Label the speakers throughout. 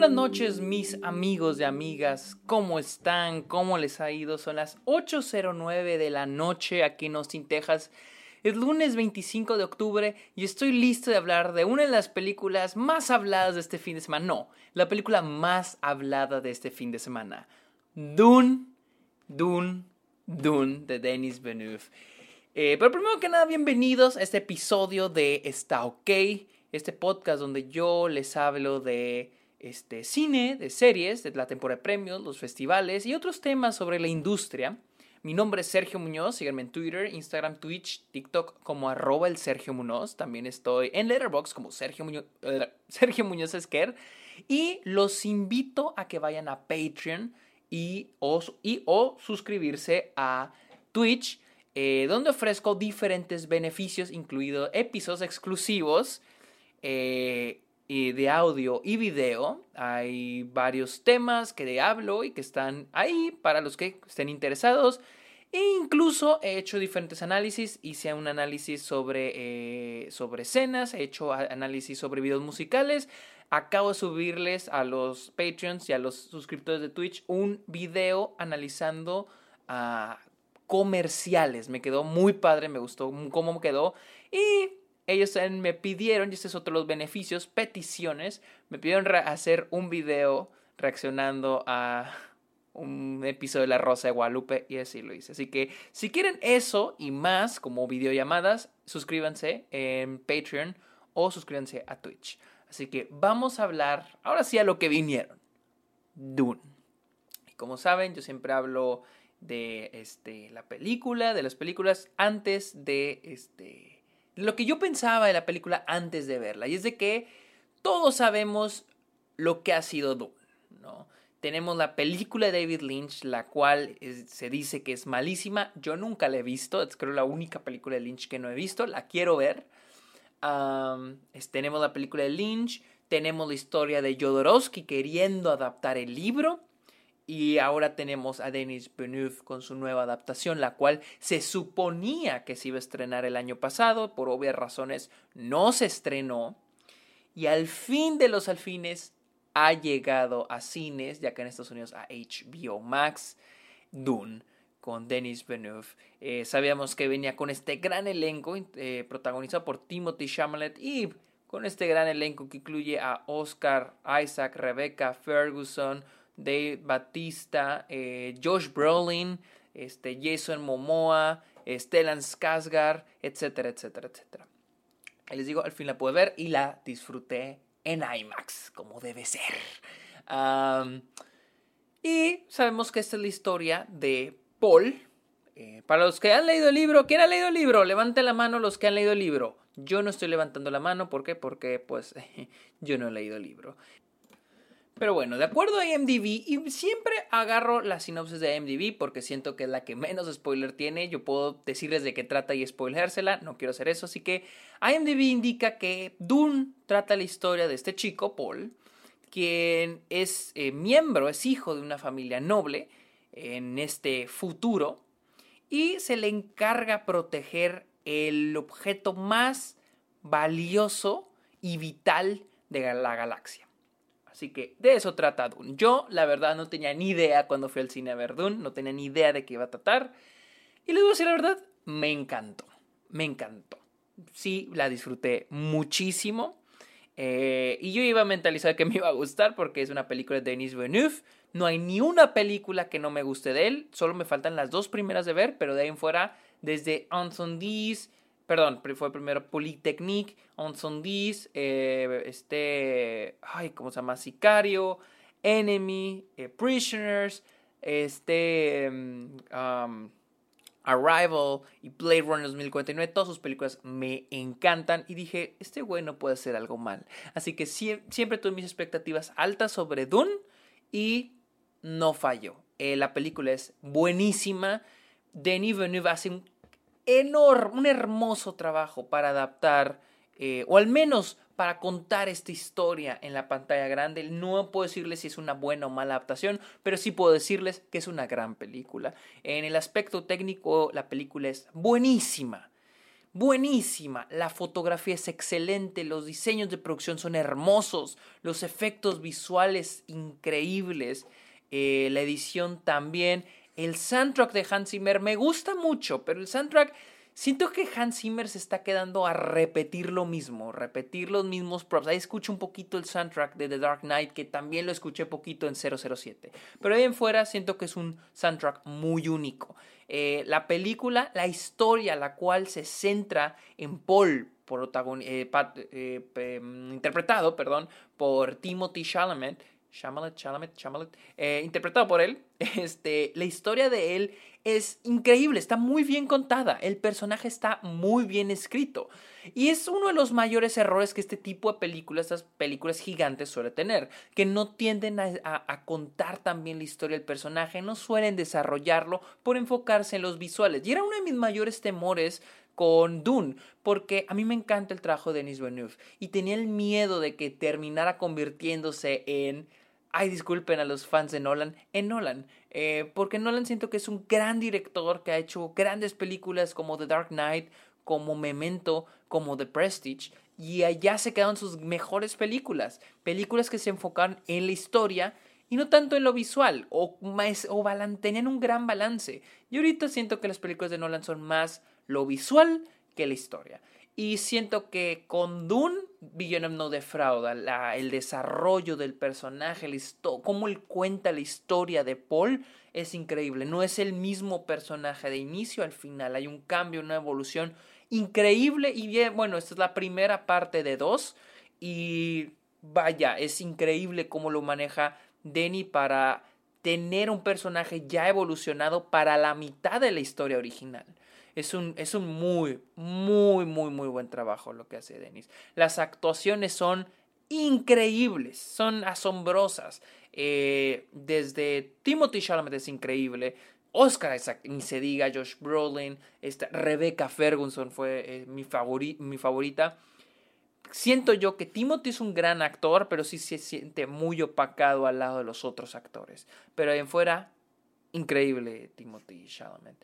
Speaker 1: buenas noches mis amigos y amigas, ¿cómo están? ¿Cómo les ha ido? Son las 8.09 de la noche aquí en Austin, Texas. Es lunes 25 de octubre y estoy listo de hablar de una de las películas más habladas de este fin de semana. No, la película más hablada de este fin de semana. Dune, Dune, Dune de Denis Villeneuve. Eh, pero primero que nada, bienvenidos a este episodio de Está OK, este podcast donde yo les hablo de este, cine, de series, de la temporada de premios, los festivales y otros temas sobre la industria. Mi nombre es Sergio Muñoz, síganme en Twitter, Instagram, Twitch, TikTok como arroba el Sergio Muñoz. También estoy en Letterboxd como Sergio Muñoz, uh, Sergio Muñoz Esquer. Y los invito a que vayan a Patreon y o, suscribirse a Twitch eh, donde ofrezco diferentes beneficios, incluidos episodios exclusivos eh, de audio y video. Hay varios temas que hablo y que están ahí para los que estén interesados. E incluso he hecho diferentes análisis. Hice un análisis sobre, eh, sobre escenas, he hecho análisis sobre videos musicales. Acabo de subirles a los Patreons y a los suscriptores de Twitch un video analizando a comerciales. Me quedó muy padre, me gustó cómo quedó. Y ellos me pidieron, y este es otro de los beneficios, peticiones, me pidieron hacer un video reaccionando a un episodio de La Rosa de Guadalupe y así lo hice. Así que si quieren eso y más como videollamadas, suscríbanse en Patreon o suscríbanse a Twitch. Así que vamos a hablar ahora sí a lo que vinieron. Dune. Y como saben, yo siempre hablo de este, la película, de las películas antes de este, lo que yo pensaba de la película antes de verla. Y es de que todos sabemos lo que ha sido Dune, ¿no? Tenemos la película de David Lynch, la cual se dice que es malísima. Yo nunca la he visto, es creo la única película de Lynch que no he visto, la quiero ver. tenemos la película de Lynch, tenemos la historia de Jodorowsky queriendo adaptar el libro. Y ahora tenemos a Denis Villeneuve con su nueva adaptación, la cual se suponía que se iba a estrenar el año pasado, por obvias razones no se estrenó. Y al fin de los alfines ha llegado a cines, ya que en Estados Unidos a HBO Max, Dune con Denis Villeneuve. Eh, sabíamos que venía con este gran elenco eh, protagonizado por Timothy Chalamet y con este gran elenco que incluye a Oscar Isaac, Rebecca Ferguson, Dave Batista, eh, Josh Brolin, este, Jason Momoa, Stellan Skarsgård, etcétera, etcétera, etcétera. Y les digo, al fin la pude ver y la disfruté en IMAX, como debe ser. y sabemos que esta es la historia de Paul. Eh, para los que han leído el libro, ¿quién ha leído el libro? Levante la mano los que han leído el libro. Yo no estoy levantando la mano, ¿por qué? Porque pues yo no he leído el libro. Pero bueno, de acuerdo a IMDb, y siempre agarro la sinopsis de IMDb porque siento que es la que menos spoiler tiene. Yo puedo decirles de qué trata y spoileársela, no quiero hacer eso. Así que IMDb indica que Dune trata la historia de este chico, Paul, quien es eh, miembro, es hijo de una familia noble en este futuro y se le encarga proteger el objeto más valioso y vital de la galaxia. Así que de eso trata Dune. Yo, la verdad, no tenía ni idea cuando fui al cine a ver Dune, no tenía ni idea de qué iba a tratar. Y les voy a decir la verdad, me encantó, me encantó. Sí, la disfruté muchísimo. Eh, y yo iba a mentalizar que me iba a gustar porque es una película de Denis Villeneuve. No hay ni una película que no me guste de él. Solo me faltan las dos primeras de ver, pero de ahí en fuera, desde Anson perdón, fue primero Polytechnique, On Sondis, eh, este, ay, ¿cómo se llama? Sicario, Enemy, eh, Prisoners, este, um, Arrival y Blade Runner 2049, todas sus películas me encantan y dije, este güey no puede hacer algo mal. Así que siempre tuve mis expectativas altas sobre Dune y no falló. Eh, la película es buenísima. Denis Villeneuve hace un enorme, un hermoso trabajo para adaptar, eh, o al menos para contar esta historia en la pantalla grande. No puedo decirles si es una buena o mala adaptación, pero sí puedo decirles que es una gran película. En el aspecto técnico, la película es buenísima. buenísima. La fotografía es excelente, los diseños de producción son hermosos, los efectos visuales increíbles, eh, la edición también. El soundtrack de Hans Zimmer me gusta mucho, pero el soundtrack Siento que Hans Zimmer se está quedando a repetir lo mismo, repetir los mismos props. Ahí escucho un poquito el soundtrack de The Dark Knight, que también lo escuché poquito en 007. Pero ahí en fuera siento que es un soundtrack muy único. Eh, la película, la historia, la cual se centra en Paul, eh, eh, interpretado perdón, por Timothy Chalamet, Chalamet, Chalamet, Chalamet, interpretado por él, este, la historia de él es increíble, está muy bien contada, el personaje está muy bien escrito. Y es uno de los mayores errores que este tipo de películas, estas películas gigantes suele tener, que no tienden a, contar también la historia del personaje, no suelen desarrollarlo por enfocarse en los visuales. Y era uno de mis mayores temores con Dune, porque a mí me encanta el trabajo de Denis Villeneuve y tenía el miedo de que terminara convirtiéndose en ay, disculpen a los fans de Nolan, en Nolan. Eh, porque Nolan siento que es un gran director que ha hecho grandes películas como The Dark Knight, como Memento, como The Prestige. Y allá se quedaron sus mejores películas. Películas que se enfocan en la historia y no tanto en lo visual. O, más, o tenían un gran balance. Y ahorita siento que las películas de Nolan son más lo visual que la historia. Y siento que con Dune, Villeneuve no defrauda. El desarrollo del personaje, cómo él cuenta la historia de Paul, es increíble. No es el mismo personaje de inicio al final. Hay un cambio, una evolución increíble. Y bien, bueno, esta es la primera parte de dos. Y vaya, es increíble cómo lo maneja Denny para tener un personaje ya evolucionado para la mitad de la historia original. Es un, es un muy, muy, muy, muy buen trabajo lo que hace Denis. Las actuaciones son increíbles, son asombrosas. Eh, desde Timothy Chalamet es increíble. Oscar Isaac, ni se diga, Josh Brolin, esta, Rebecca Ferguson fue eh, mi, mi favorita. Siento yo que Timothy es un gran actor, pero sí se siente muy opacado al lado de los otros actores. Pero ahí en fuera, increíble Timothy Chalamet.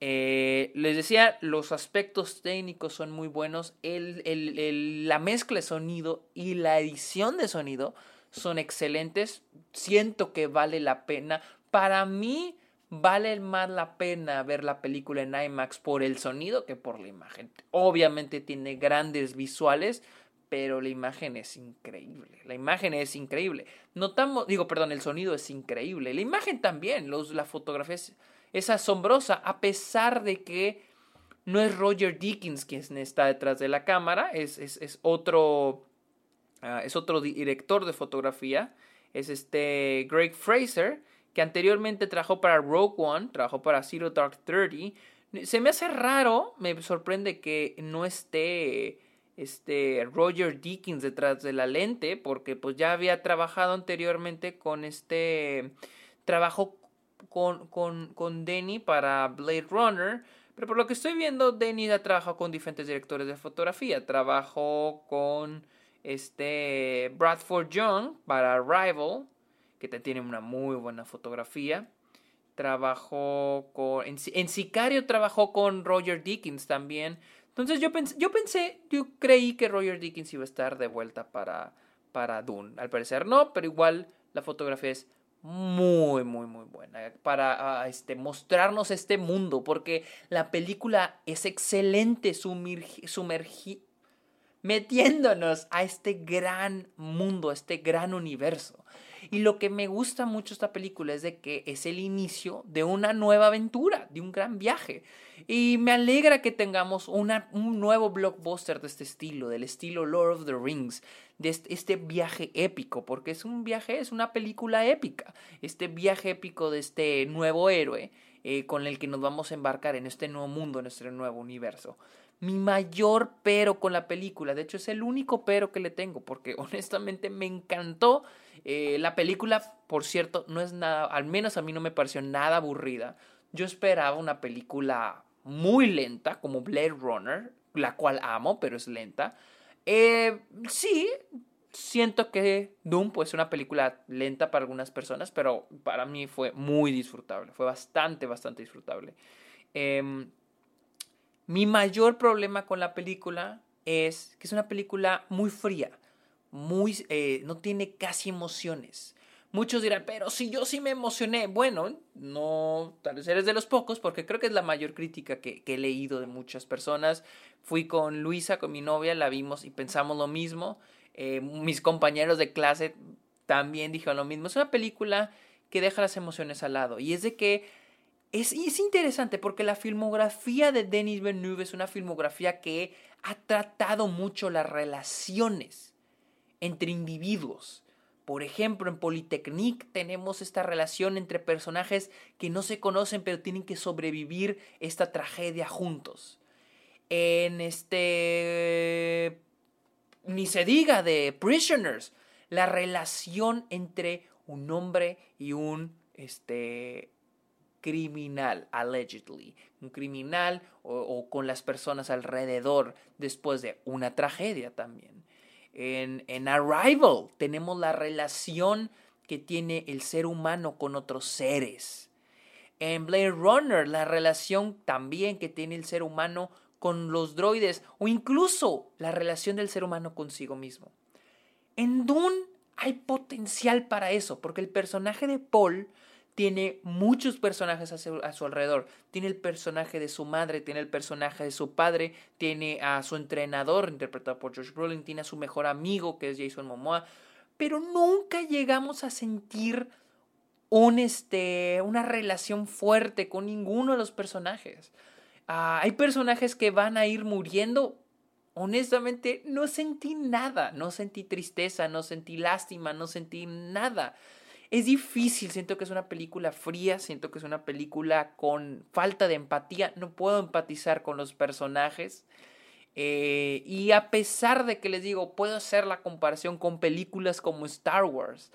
Speaker 1: Eh, les decía, los aspectos técnicos son muy buenos. la mezcla de sonido y la edición de sonido son excelentes. Siento que vale la pena. Para mí, vale más la pena ver la película en IMAX por el sonido que por la imagen. Obviamente tiene grandes visuales, pero la imagen es increíble. La imagen es increíble. Notamos, digo, perdón, el sonido es increíble. La imagen también, los, la fotografía es es asombrosa, a pesar de que no es Roger Dickens quien está detrás de la cámara, es, es, otro, ah, es otro director de fotografía, es este Greg Fraser, que anteriormente trabajó para Rogue One, trabajó para Zero Dark Thirty. Se me hace raro, me sorprende que no esté este Roger Dickens detrás de la lente, porque pues ya había trabajado anteriormente con este trabajo con, con, con Denny para Blade Runner. Pero por lo que estoy viendo, Denny ha trabajado con diferentes directores de fotografía. Trabajó con este Bradford Young para Rival, que tiene una muy buena fotografía. Trabajó con. En, Sicario trabajó con Roger Dickens también. Entonces yo pensé, yo pensé, yo creí que Roger Dickens iba a estar de vuelta para, para Dune. Al parecer no, pero igual la fotografía es muy, muy, muy buena para este, mostrarnos este mundo, porque la película es excelente sumergi metiéndonos a este gran mundo, a este gran universo. Y lo que me gusta mucho esta película es de que es el inicio de una nueva aventura, de un gran viaje. Y me alegra que tengamos una, un nuevo blockbuster de este estilo, del estilo Lord of the Rings, de este, viaje épico, porque es un viaje, es una película épica, este viaje épico de este nuevo héroe eh, con el que nos vamos a embarcar en este nuevo mundo, en este nuevo universo. Mi mayor pero con la película, de hecho es el único pero que le tengo, porque honestamente me encantó. Eh, la película, por cierto, no es nada, al menos a mí no me pareció nada aburrida. Yo esperaba una película muy lenta, como Blade Runner, la cual amo, pero es lenta. Eh, sí, siento que Doom pues, es una película lenta para algunas personas, pero para mí fue muy disfrutable. Fue bastante, bastante disfrutable. Em, Mi mayor problema con la película es que es una película muy fría, muy, eh, no tiene casi emociones. Muchos dirán, pero si yo sí me emocioné. Bueno, no, tal vez eres de los pocos, porque creo que es la mayor crítica que, he leído de muchas personas. Fui con Luisa, con mi novia, la vimos y pensamos lo mismo. Eh, mis compañeros de clase también dijeron lo mismo. Es una película que deja las emociones al lado. Y es de que es, es interesante porque la filmografía de Denis Villeneuve es una filmografía que ha tratado mucho las relaciones entre individuos por ejemplo, en Polytechnique tenemos esta relación entre personajes que no se conocen pero tienen que sobrevivir esta tragedia juntos. En este... Ni se diga de Prisoners, la relación entre un hombre y un este, criminal, allegedly, un criminal o con las personas alrededor después de una tragedia también. En, Arrival tenemos la relación que tiene el ser humano con otros seres. En Blade Runner, la relación también que tiene el ser humano con los droides o incluso la relación del ser humano consigo mismo. En Dune hay potencial para eso, porque el personaje de Paul tiene muchos personajes a su, alrededor. Tiene el personaje de su madre, tiene el personaje de su padre, tiene a su entrenador, interpretado por Josh Brolin, tiene a su mejor amigo, que es Jason Momoa, pero nunca llegamos a sentir un, este, una relación fuerte con ninguno de los personajes. Ah, hay personajes que van a ir muriendo. Honestamente, no sentí nada, no sentí tristeza, no sentí lástima, no sentí nada. Es difícil, siento que es una película fría, siento que es una película con falta de empatía, no puedo empatizar con los personajes. Eh, y a pesar de que les digo, puedo hacer la comparación con películas como Star Wars,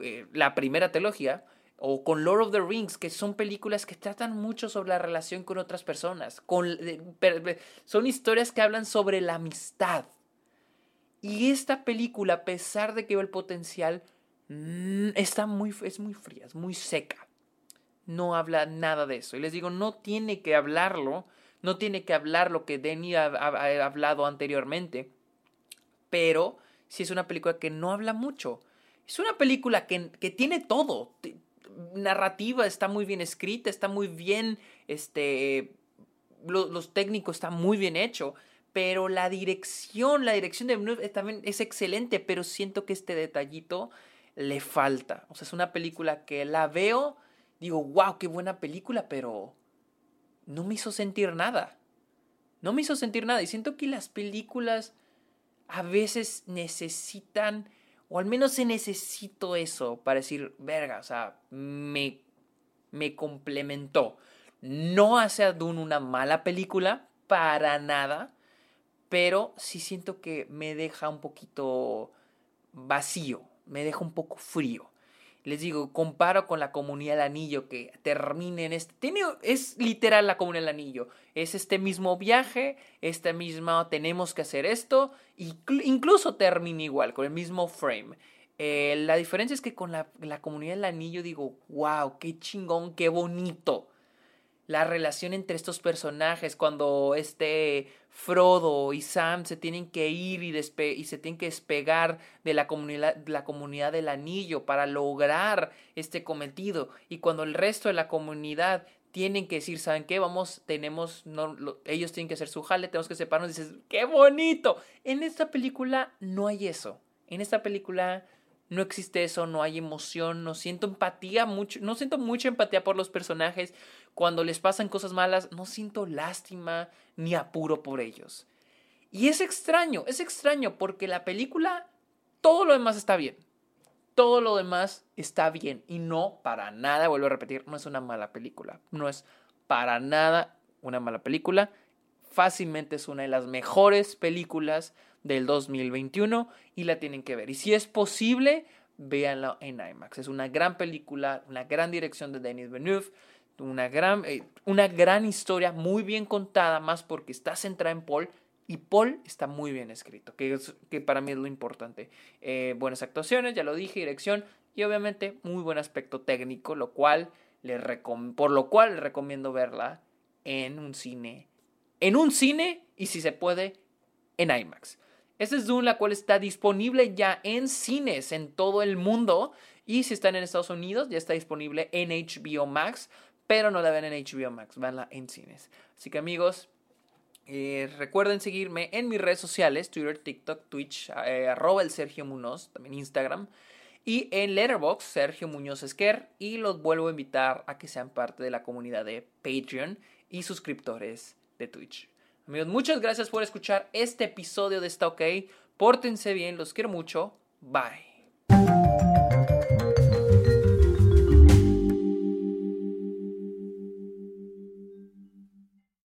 Speaker 1: eh, la primera trilogía, o con Lord of the Rings, que son películas que tratan mucho sobre la relación con otras personas. Con, son historias que hablan sobre la amistad. Y esta película, a pesar de que veo el potencial, está muy, es muy fría, es muy seca. No habla nada de eso. Y les digo, no tiene que hablarlo, no tiene que hablar lo que Denny ha, hablado anteriormente, pero sí es una película que no habla mucho. Es una película que, que tiene todo. Narrativa está muy bien escrita, está muy bien, este, los técnicos están muy bien hecho, pero la dirección, la dirección de también es excelente, pero siento que este detallito le falta. O sea, es una película que la veo, digo, wow, qué buena película, pero no me hizo sentir nada. No me hizo sentir nada. Y siento que las películas a veces necesitan, o al menos se necesito eso para decir, verga, o sea, me, me complementó. No hace a Dune una mala película, para nada, pero sí siento que me deja un poquito vacío me deja un poco frío. Les digo, comparo con la comunidad del anillo que termine en este... Tiene, es literal la comunidad del anillo. Es este mismo viaje, este mismo tenemos que hacer esto, y incluso termina igual, con el mismo frame. Eh, la diferencia es que con la, la comunidad del anillo digo, wow, qué chingón, qué bonito la relación entre estos personajes, cuando este Frodo y Sam se tienen que ir y, y se tienen que despegar de la, comunidad, la comunidad del anillo para lograr este cometido, y cuando el resto de la comunidad tienen que decir, ¿saben qué? Vamos, tenemos, ellos tienen que hacer su jale, tenemos que separarnos, y dices, ¡qué bonito! En esta película no hay eso. En esta película no existe eso, no hay emoción, no siento empatía mucho, no siento mucha empatía por los personajes. Cuando les pasan cosas malas, no siento lástima ni apuro por ellos. Y es extraño, es extraño porque la película, todo lo demás está bien. Todo lo demás está bien. Y no para nada, vuelvo a repetir, no es una mala película. No es para nada una mala película. Fácilmente es una de las mejores películas del 2021 y la tienen que ver. Y si es posible, véanla en IMAX. Es una gran película, una gran dirección de Denis Villeneuve, una gran, eh, una gran historia muy bien contada, más porque está centrada en Paul y Paul está muy bien escrito, que, que para mí es lo importante. Eh, buenas actuaciones, ya lo dije, dirección y obviamente muy buen aspecto técnico, lo cual le por lo cual le recomiendo verla en un cine en un cine y si se puede, en IMAX. Esta es Dune, la cual está disponible ya en cines en todo el mundo. Y si están en Estados Unidos, ya está disponible en HBO Max. Pero no la ven en HBO Max, vanla en cines. Así que amigos, eh, recuerden seguirme en mis redes sociales, Twitter, TikTok, Twitch, eh, arroba el Sergio Munoz, también Instagram. Y en Letterboxd, Sergio Muñoz Esquer. Y los vuelvo a invitar a que sean parte de la comunidad de Patreon y suscriptores de Twitch. Amigos, muchas gracias por escuchar este episodio de Está OK. Pórtense bien, los quiero mucho. Bye.